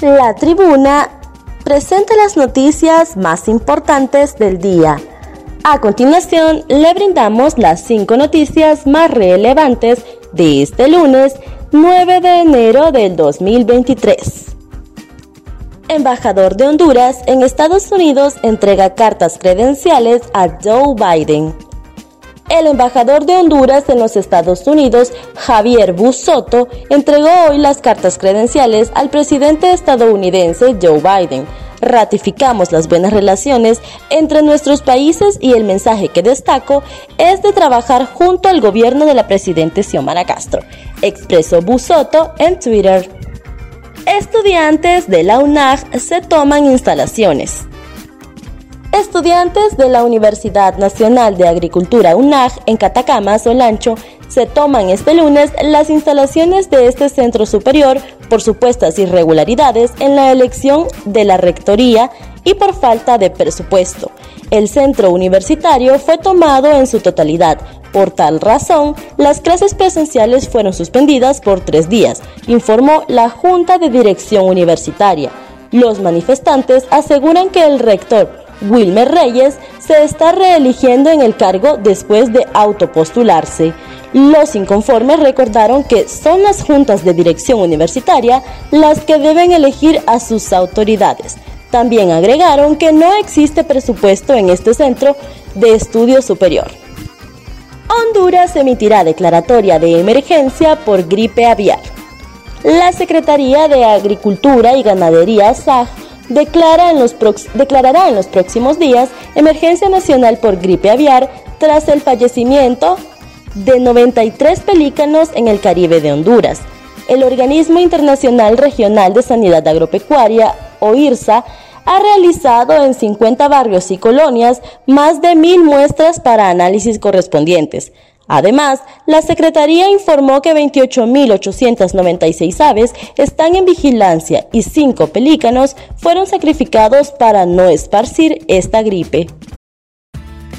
La tribuna presenta las noticias más importantes del día. A continuación, le brindamos las cinco noticias más relevantes de este lunes 9 de enero del 2023. Embajador de Honduras en Estados Unidos entrega cartas credenciales a Joe Biden. El embajador de Honduras en los Estados Unidos, Javier Busoto, entregó hoy las cartas credenciales al presidente estadounidense Joe Biden. Ratificamos las buenas relaciones entre nuestros países y el mensaje que destaco es de trabajar junto al gobierno de la presidenta Xiomara Castro, expresó Busoto en Twitter. Estudiantes de la UNAG se toman instalaciones. Estudiantes de la Universidad Nacional de Agricultura UNAG en Catacama, Solancho, se toman este lunes las instalaciones de este centro superior por supuestas irregularidades en la elección de la rectoría y por falta de presupuesto. El centro universitario fue tomado en su totalidad. Por tal razón, las clases presenciales fueron suspendidas por tres días, informó la Junta de Dirección Universitaria. Los manifestantes aseguran que el rector Wilmer Reyes se está reeligiendo en el cargo después de autopostularse. Los inconformes recordaron que son las juntas de dirección universitaria las que deben elegir a sus autoridades. También agregaron que no existe presupuesto en este centro de estudio superior. Honduras emitirá declaratoria de emergencia por gripe aviar. La Secretaría de Agricultura y Ganadería SAG declara en los declarará en los próximos días emergencia nacional por gripe aviar tras el fallecimiento de 93 pelícanos en el Caribe de Honduras. El Organismo Internacional Regional de Sanidad Agropecuaria, OIRSA, ha realizado en 50 barrios y colonias más de mil muestras para análisis correspondientes. Además, la Secretaría informó que 28.896 aves están en vigilancia y 5 pelícanos fueron sacrificados para no esparcir esta gripe.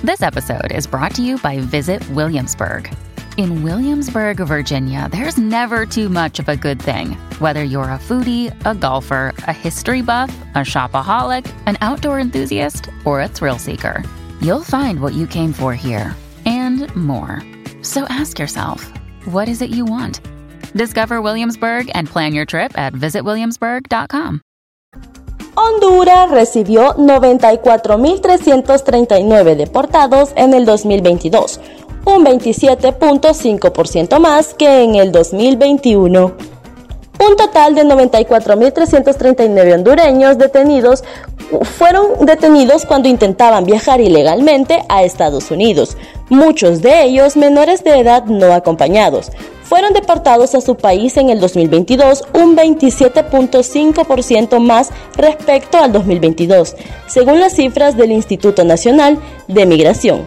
This episode is brought to you by Visit Williamsburg. In Williamsburg, Virginia, there's never too much of a good thing. Whether you're a foodie, a golfer, a history buff, a shopaholic, an outdoor enthusiast, or a thrill seeker, you'll find what you came for here and more. So ask yourself, what is it you want? Discover Williamsburg and plan your trip at visitwilliamsburg.com. Honduras recibió 94.339 deportados en el 2022, un 27.5% más que en el 2021. Un total de 94.339 hondureños detenidos fueron detenidos cuando intentaban viajar ilegalmente a Estados Unidos, muchos de ellos menores de edad no acompañados. Fueron deportados a su país en el 2022 un 27.5% más respecto al 2022, según las cifras del Instituto Nacional de Migración.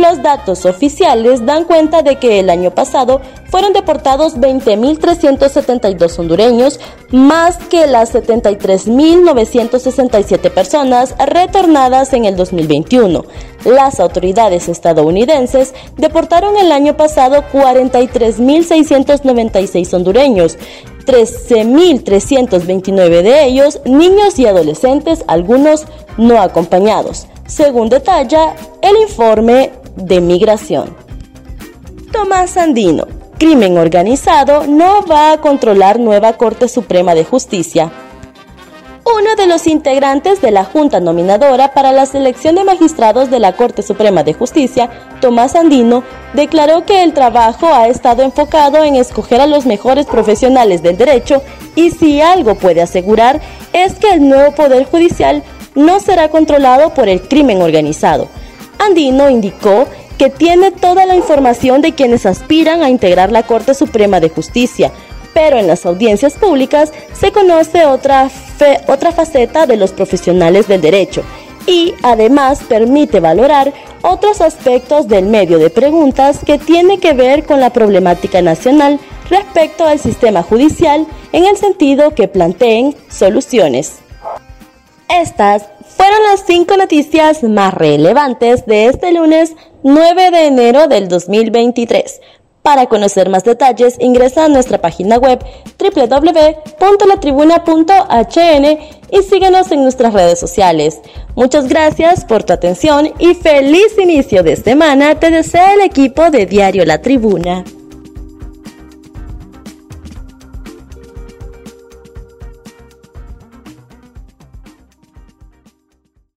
Los datos oficiales dan cuenta de que el año pasado fueron deportados 20.372 hondureños, más que las 73.967 personas retornadas en el 2021. Las autoridades estadounidenses deportaron el año pasado 43.696 hondureños, 13.329 de ellos niños y adolescentes, algunos no acompañados, según detalla el informe de Migración. Tomás Andino, crimen organizado, no va a controlar nueva Corte Suprema de Justicia. Uno de los integrantes de la Junta Nominadora para la selección de magistrados de la Corte Suprema de Justicia, Tomás Andino, declaró que el trabajo ha estado enfocado en escoger a los mejores profesionales del derecho y si algo puede asegurar es que el nuevo Poder Judicial no será controlado por el crimen organizado Andino indicó que tiene toda la información de quienes aspiran a integrar la Corte Suprema de Justicia, pero en las audiencias públicas se conoce otra, otra faceta de los profesionales del derecho y además permite valorar otros aspectos del medio de preguntas que tiene que ver con la problemática nacional respecto al sistema judicial en el sentido que planteen soluciones. Estas fueron las cinco noticias más relevantes de este lunes 9 de enero del 2023. Para conocer más detalles, ingresa a nuestra página web www.latribuna.hn y síguenos en nuestras redes sociales. Muchas gracias por tu atención y feliz inicio de semana te desea el equipo de Diario La Tribuna.